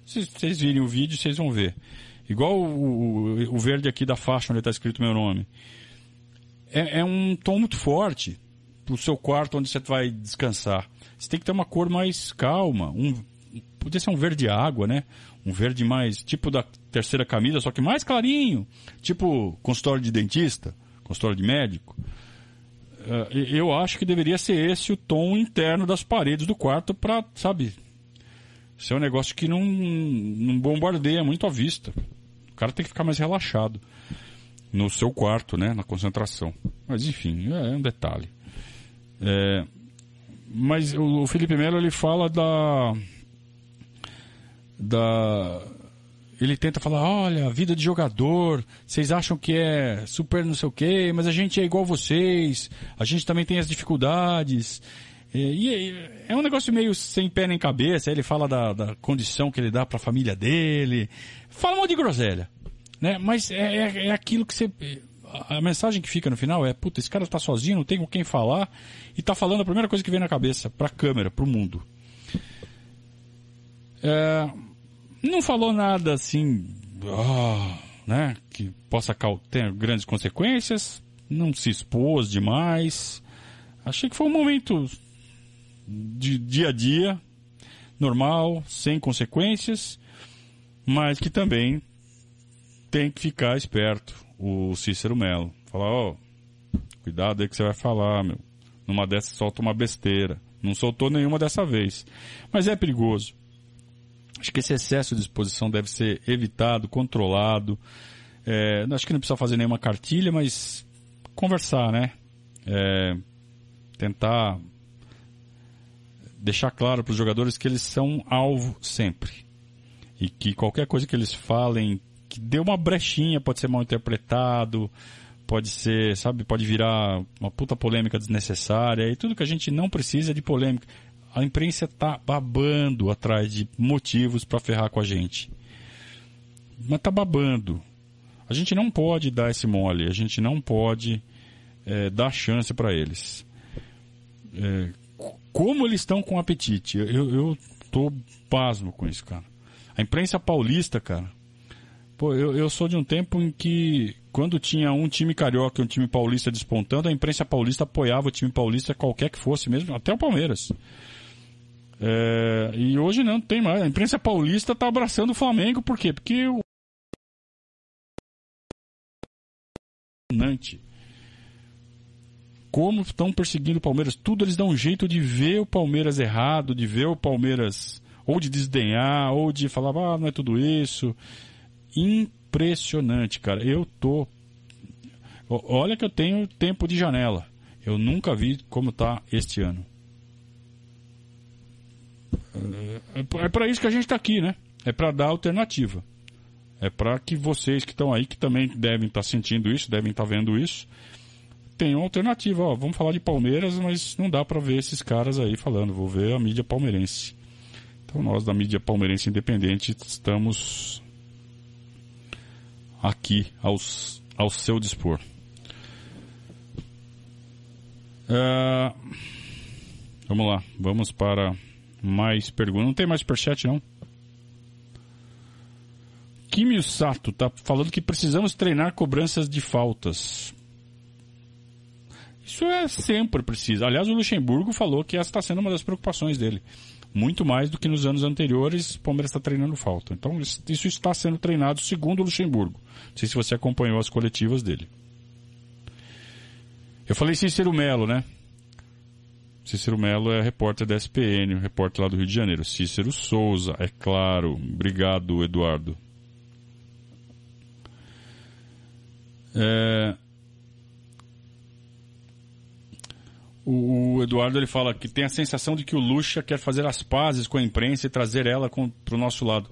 Se vocês virem o vídeo, vocês vão ver. Igual o, o, o verde aqui da faixa onde está escrito meu nome. É, é um tom muito forte pro seu quarto onde você vai descansar. Você tem que ter uma cor mais calma, um podia ser um verde água, né? Um verde mais tipo da terceira camisa, só que mais clarinho, tipo consultório de dentista, consultório de médico. Uh, eu acho que deveria ser esse o tom interno das paredes do quarto para, sabe, ser um negócio que não, não bombardeia muito a vista. O cara tem que ficar mais relaxado no seu quarto, né, na concentração. Mas enfim, é um detalhe. É, mas o, Felipe Melo ele fala da da ele tenta falar, olha, vida de jogador, vocês acham que é super não sei o quê, mas a gente é igual vocês, a gente também tem as dificuldades. E, e é um negócio meio sem pé nem cabeça, ele fala da, da condição que ele dá para a família dele, fala um monte de groselha. Né? Mas é, é, é aquilo que você. A mensagem que fica no final é: puta, esse cara tá sozinho, não tem com quem falar, e tá falando a primeira coisa que vem na cabeça, pra câmera, pro mundo. É, não falou nada assim, ah, né, que possa ter grandes consequências, não se expôs demais. Achei que foi um momento de dia a dia, normal, sem consequências, mas que também tem que ficar esperto, o Cícero Melo. Falar, ó, oh, cuidado aí que você vai falar, meu. Numa dessas solta uma besteira. Não soltou nenhuma dessa vez. Mas é perigoso. Acho que esse excesso de exposição deve ser evitado, controlado. É, acho que não precisa fazer nenhuma cartilha, mas conversar, né? É, tentar deixar claro para os jogadores que eles são alvo sempre. E que qualquer coisa que eles falem, que dê uma brechinha, pode ser mal interpretado, pode ser, sabe, pode virar uma puta polêmica desnecessária. E tudo que a gente não precisa é de polêmica a imprensa tá babando atrás de motivos para ferrar com a gente. Mas tá babando. A gente não pode dar esse mole, a gente não pode é, dar chance para eles. É, como eles estão com apetite? Eu, eu tô pasmo com isso, cara. A imprensa paulista, cara. Pô, eu, eu sou de um tempo em que, quando tinha um time carioca e um time paulista despontando, a imprensa paulista apoiava o time paulista, qualquer que fosse mesmo, até o Palmeiras. É, e hoje não tem mais. A imprensa paulista está abraçando o Flamengo, por quê? Porque o. Como estão perseguindo o Palmeiras? Tudo eles dão um jeito de ver o Palmeiras errado, de ver o Palmeiras ou de desdenhar, ou de falar, ah, não é tudo isso. Impressionante, cara. Eu tô. Olha que eu tenho tempo de janela. Eu nunca vi como tá este ano. É, é para isso que a gente está aqui, né? É para dar alternativa. É para que vocês que estão aí, que também devem estar tá sentindo isso, devem estar tá vendo isso, tenham alternativa. Ó, vamos falar de Palmeiras, mas não dá para ver esses caras aí falando. Vou ver a mídia palmeirense. Então nós da mídia palmeirense independente estamos aqui aos, ao seu dispor. Uh, vamos lá, vamos para mais perguntas. Não tem mais superchat, não? Kimio Sato tá falando que precisamos treinar cobranças de faltas. Isso é sempre preciso. Aliás, o Luxemburgo falou que essa está sendo uma das preocupações dele. Muito mais do que nos anos anteriores, o Palmeiras está treinando falta. Então, isso está sendo treinado segundo o Luxemburgo. Não sei se você acompanhou as coletivas dele. Eu falei Cícero Melo, né? Cícero Melo é repórter da SPN, repórter lá do Rio de Janeiro. Cícero Souza, é claro. Obrigado, Eduardo. É... O, Eduardo ele fala que tem a sensação de que o Lucha quer fazer as pazes com a imprensa e trazer ela para o nosso lado.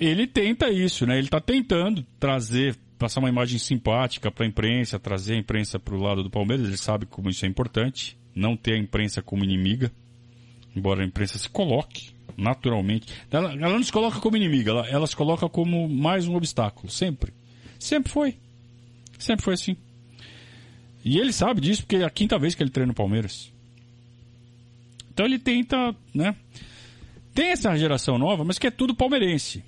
Ele tenta isso, né? Ele está tentando trazer, passar uma imagem simpática para a imprensa, trazer a imprensa para o lado do Palmeiras. Ele sabe como isso é importante não ter a imprensa como inimiga, embora a imprensa se coloque naturalmente. Ela, ela não se coloca como inimiga, ela, ela se coloca como mais um obstáculo, sempre. Sempre foi. Sempre foi assim. E ele sabe disso porque é a quinta vez que ele treina o Palmeiras. Então ele tenta, né? Tem essa geração nova, mas que é tudo palmeirense.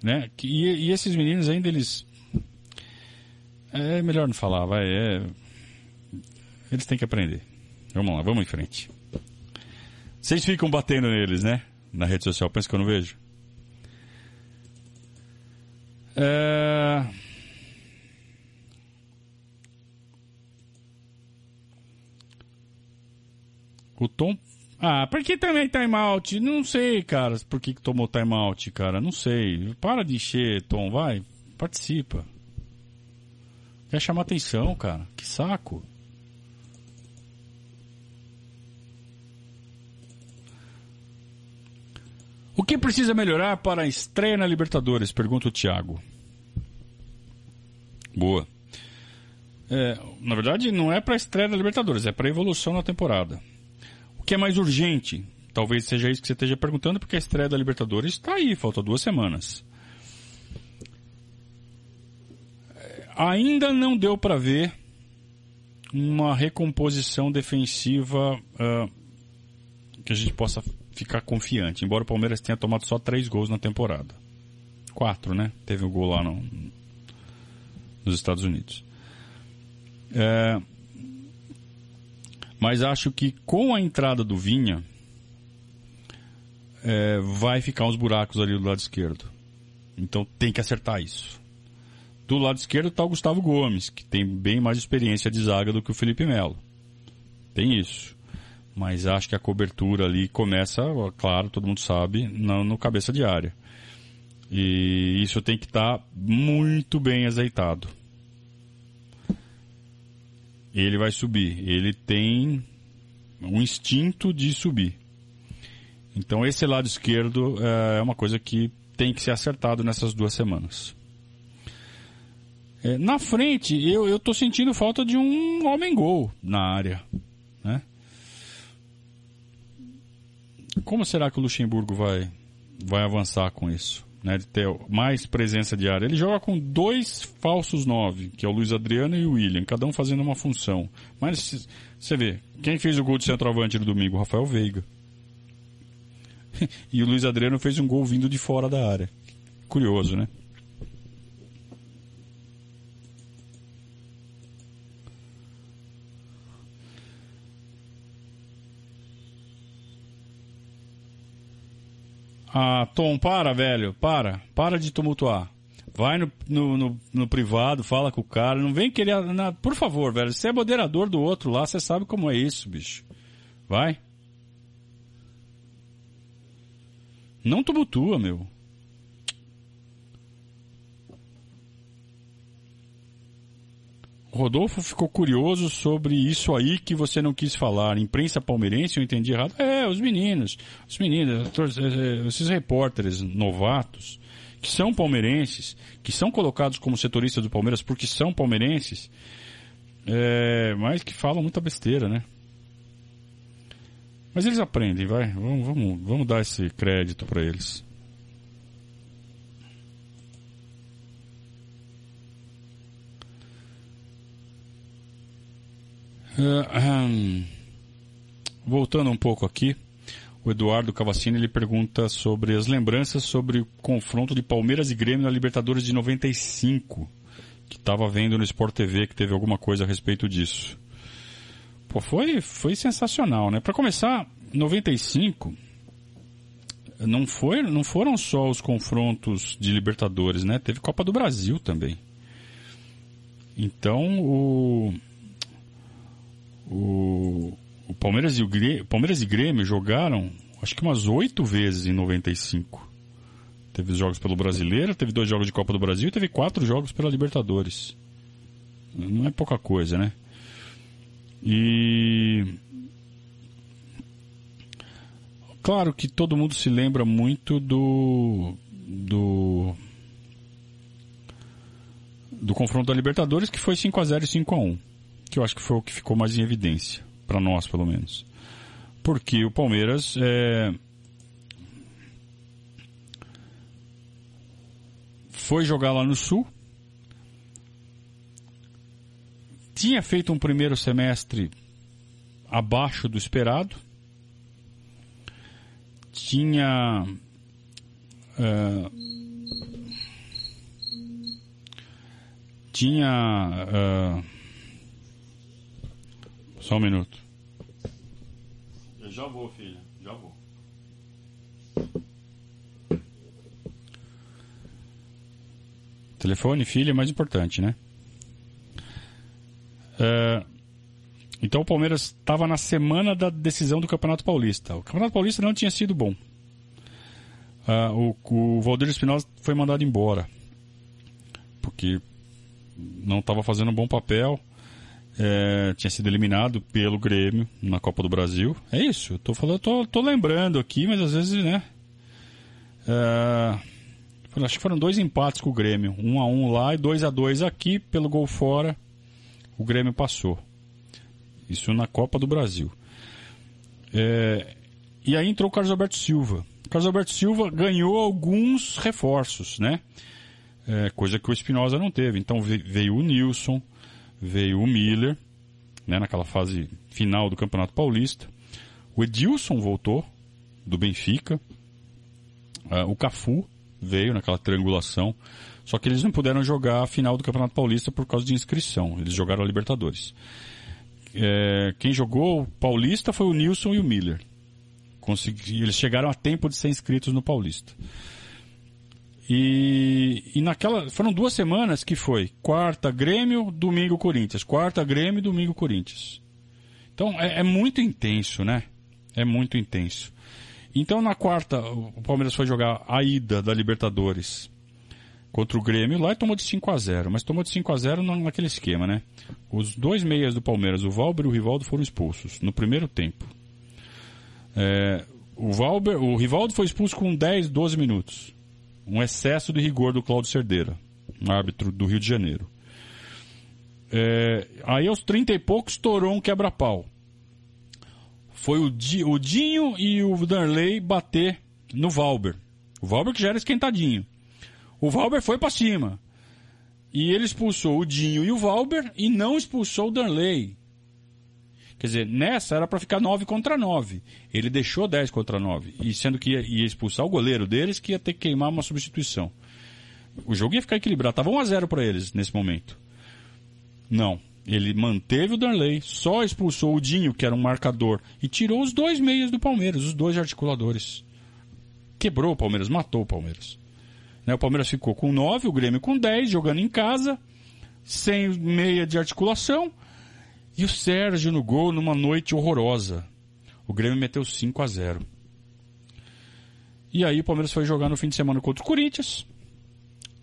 Né? E, e esses meninos ainda eles. É melhor não falar, vai. É, eles têm que aprender. Vamos lá, vamos em frente. Vocês ficam batendo neles, né? Na rede social. Pensa que eu não vejo? É... O Tom. Ah, por que também timeout? Não sei, cara. Por que, que tomou timeout, cara? Não sei. Para de encher, Tom. Vai. Participa. Quer chamar atenção, cara. Que saco. O que precisa melhorar para a estreia na Libertadores? Pergunta o Thiago. Boa. É, na verdade, não é para a estreia na Libertadores, é para a evolução na temporada. O que é mais urgente? Talvez seja isso que você esteja perguntando, porque a estreia da Libertadores está aí, falta duas semanas. ainda não deu para ver uma recomposição defensiva uh, que a gente possa ficar confiante. Embora o Palmeiras tenha tomado só três gols na temporada. Quatro, né? Teve um gol lá no, nos Estados Unidos. É, mas acho que com a entrada do Vinha, é, vai ficar uns buracos ali do lado esquerdo. Então tem que acertar isso. Do lado esquerdo está o Gustavo Gomes, que tem bem mais experiência de zaga do que o Felipe Melo. Tem isso. Mas acho que a cobertura ali começa, claro, todo mundo sabe, no, no cabeça de área. E isso tem que estar tá muito bem azeitado. Ele vai subir. Ele tem um instinto de subir. Então esse lado esquerdo é uma coisa que tem que ser acertado nessas duas semanas. É, na frente, eu, tô sentindo falta de um homem-gol na área. Né? Como será que o Luxemburgo vai, vai avançar com isso? Né, de ter mais presença de área. Ele joga com dois falsos nove, que é o Luiz Adriano e o William, cada um fazendo uma função. Mas você vê, quem fez o gol de centroavante no domingo? Rafael Veiga. e o Luiz Adriano fez um gol vindo de fora da área. Curioso, né? Ah, Tom, para, velho, para. Para de tumultuar. Vai no, no, no, no privado, fala com o cara. Não vem querer. Na, por favor, velho. Você é moderador do outro lá, você sabe como é isso, bicho. Vai. Não tumultua, meu. Rodolfo ficou curioso sobre isso aí que você não quis falar. Imprensa palmeirense, eu entendi errado. É, os meninos, os meninos, é, esses repórteres novatos, que são palmeirenses, que são colocados como setoristas do Palmeiras porque são palmeirenses, é, mas que falam muita besteira, né? Mas eles aprendem, vai. Vamos, vamos, vamos dar esse crédito para eles. Uh, voltando um pouco aqui, o Eduardo Cavaccini ele pergunta sobre as lembranças sobre o confronto de Palmeiras e Grêmio na Libertadores de 95, que estava vendo no Sport TV que teve alguma coisa a respeito disso. Pô, foi, foi sensacional, né? Para começar, 95 não foi, não foram só os confrontos de Libertadores, né? Teve Copa do Brasil também. Então o o, o Palmeiras e o Grêmio, Palmeiras e Grêmio jogaram acho que umas oito vezes em 95. Teve jogos pelo Brasileiro, teve dois jogos de Copa do Brasil e teve quatro jogos pela Libertadores. Não é pouca coisa, né? E. Claro que todo mundo se lembra muito do. do. do confronto da Libertadores, que foi 5 a 0 e 5 a 1 Que eu acho que foi o que ficou mais em evidência, para nós pelo menos. Porque o Palmeiras é. Foi jogar lá no Sul, tinha feito um primeiro semestre abaixo do esperado, tinha uh, tinha uh, só um minuto. Eu já vou, filha, já vou. Telefone, filha, é mais importante, né? É, então o Palmeiras estava na semana da decisão do Campeonato Paulista. O Campeonato Paulista não tinha sido bom. Uh, o, o Valdir Espinosa foi mandado embora. Porque não estava fazendo um bom papel. É, tinha sido eliminado pelo Grêmio na Copa do Brasil. É isso, eu tô falando, tô, tô lembrando aqui, mas às vezes, né? É, acho que foram dois empates com o Grêmio. Um a um lá e dois a dois aqui pelo gol fora o Grêmio passou. Isso na Copa do Brasil. É, e aí entrou o Carlos Alberto Silva. O Carlos Alberto Silva ganhou alguns reforços, né? é, coisa que o Espinosa não teve. Então veio o Nilson, veio o Miller, né, naquela fase final do Campeonato Paulista. O Edilson voltou, do Benfica. Uh, o Cafu veio naquela triangulação. Só que eles não puderam jogar a final do Campeonato Paulista por causa de inscrição. Eles jogaram a Libertadores. É, quem jogou o Paulista foi o Nilson e o Miller. Consegui, eles chegaram a tempo de ser inscritos no Paulista. E, e naquela. Foram duas semanas que foi quarta Grêmio, domingo Corinthians. Quarta Grêmio, domingo Corinthians. Então é, é muito intenso, né? É muito intenso. Então na quarta, o Palmeiras foi jogar a ida da Libertadores contra o Grêmio lá e tomou de 5 a 0 mas tomou de 5 a 0 naquele esquema, né? Os dois meias do Palmeiras, o Valber e o Rivaldo, foram expulsos no primeiro tempo. É, o, Valber, o Rivaldo foi expulso com 10, 12 minutos. Um excesso de rigor do Cláudio Cerdeira, um árbitro do Rio de Janeiro. É, aí aos 30 e poucos estourou um quebra-pau foi o, Di, o Dinho e o Darley bater no Valber. O Valber que já era esquentadinho. O Valber foi para cima. E ele expulsou o Dinho e o Valber e não expulsou o Darley. Quer dizer, nessa era para ficar 9 contra 9. Ele deixou 10 contra 9. E sendo que ia, ia, expulsar o goleiro deles, que ia ter que queimar uma substituição. O jogo ia ficar equilibrado. Tava 1 a 0 para eles nesse momento. Não. Ele manteve o Darley, só expulsou o Dinho, que era um marcador, e tirou os dois meias do Palmeiras, os dois articuladores. Quebrou o Palmeiras, matou o Palmeiras. Né, o Palmeiras ficou com 9, o Grêmio com 10, jogando em casa, sem meia de articulação, e o Sérgio no gol numa noite horrorosa. O Grêmio meteu 5 a 0. E aí o Palmeiras foi jogar no fim de semana contra o Corinthians.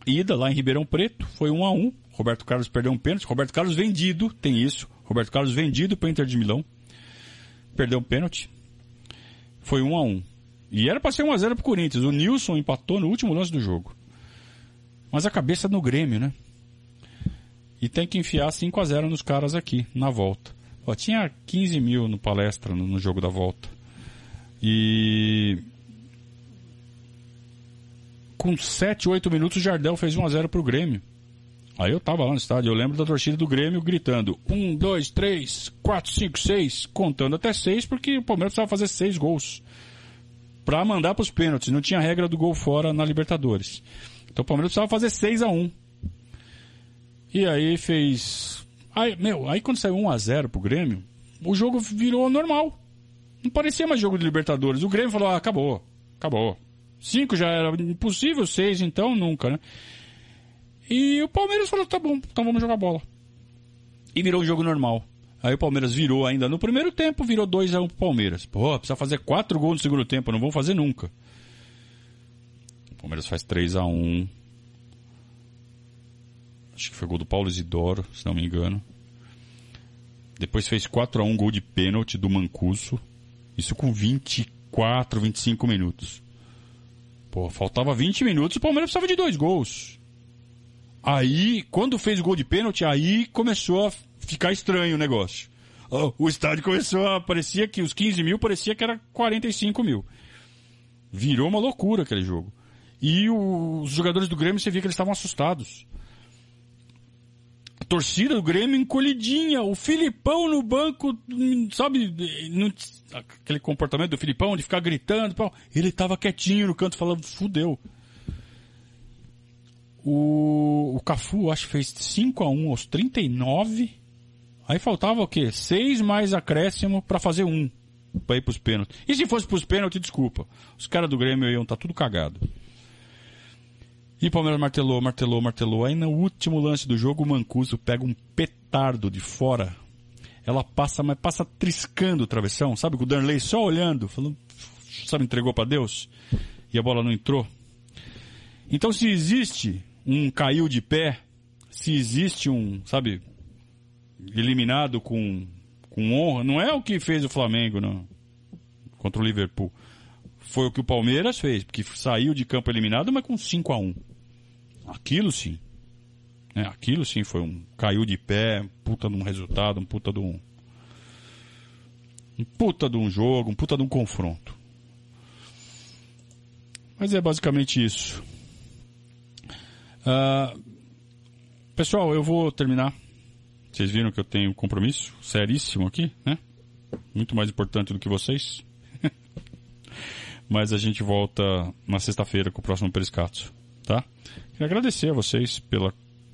Ida lá em Ribeirão Preto, foi 1 a 1 Roberto Carlos perdeu um pênalti. Roberto Carlos vendido, tem isso. Roberto Carlos vendido para Inter de Milão. Perdeu um pênalti. Foi 1 a 1 E era para ser 1 a 0 pro Corinthians. O Nilson empatou no último lance do jogo. Mas a cabeça no Grêmio, né? E tem que enfiar 5 a 0 nos caras aqui, na volta. Ó, tinha 15 mil no palestra no, no jogo da volta. E com 7, 8 minutos o Jardel fez 1 a 0 pro Grêmio. Aí eu tava lá no estádio, eu lembro da torcida do Grêmio gritando: um, dois, três, quatro, cinco, seis, contando até seis, porque o Palmeiras precisava fazer seis gols. Pra mandar pros pênaltis. Não tinha regra do gol fora na Libertadores. Então o Palmeiras precisava fazer 6 a 1 E aí fez. Aí, meu, aí quando saiu 1 a 0 pro Grêmio, o jogo virou normal. Não parecia mais jogo de Libertadores. O Grêmio falou: ah, acabou, acabou. Cinco já era impossível, seis então nunca, né? E o Palmeiras falou, tá bom, então vamos jogar bola. E virou um jogo normal. Aí o Palmeiras virou ainda no primeiro tempo, virou 2x1 um pro Palmeiras. Pô, precisa fazer 4 gols no segundo tempo, não vão fazer nunca. O Palmeiras faz 3x1. Acho que foi gol do Paulo Isidoro, se não me engano. Depois fez 4x1 gol de pênalti do Mancuso. Isso com 24, 25 minutos. Pô, faltava 20 minutos e o Palmeiras precisava de dois gols. Aí, quando fez o gol de pênalti, aí começou a ficar estranho o negócio. O estádio começou a. Parecia que os 15 mil parecia que era 45 mil. Virou uma loucura aquele jogo. E os jogadores do Grêmio, você via que eles estavam assustados. Torcida do Grêmio encolhidinha, o Filipão no banco, sabe, aquele comportamento do Filipão de ficar gritando, ele estava quietinho no canto falando, fudeu. O, o Cafu, acho que fez 5 a 1 aos 39. Aí faltava o quê? 6 mais acréscimo para fazer 1. Pra ir pros pênaltis. E se fosse pros pênaltis, desculpa. Os caras do Grêmio iam estar tá tudo cagado. E o Palmeiras martelou, martelou, martelou. Aí no último lance do jogo, o Mancuso pega um petardo de fora. Ela passa, mas passa triscando o travessão. Sabe? Com o Darley só olhando, falando, sabe, entregou para Deus. E a bola não entrou. Então se existe um caiu de pé, se existe um, sabe, eliminado com, com honra, não é o que fez o Flamengo não, contra o Liverpool. Foi o que o Palmeiras fez, porque saiu de campo eliminado, mas com 5 a 1 Aquilo sim. É, aquilo sim foi um. Caiu de pé, puta de um resultado, um puta de um. Um puta de um jogo, um puta de um confronto. Mas é basicamente isso. Ah, pessoal, eu vou terminar. Vocês viram que eu tenho um compromisso seríssimo aqui, né? Muito mais importante do que vocês. Mas a gente volta na sexta-feira com o próximo Periscato, tá? Queria agradecer a vocês pela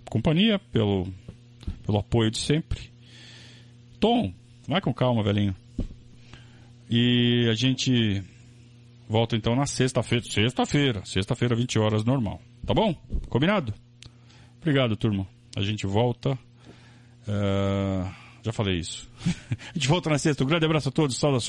companhia, pelo, pelo apoio de sempre. Tom, vai com calma, velhinho. E a gente volta então na sexta-feira. Sexta-feira, sexta-feira, 20 horas, normal. Tá bom? Combinado? Obrigado, turma. A gente volta. eh, já falei isso. a gente volta na sexta. Um grande abraço a todos. Saudações.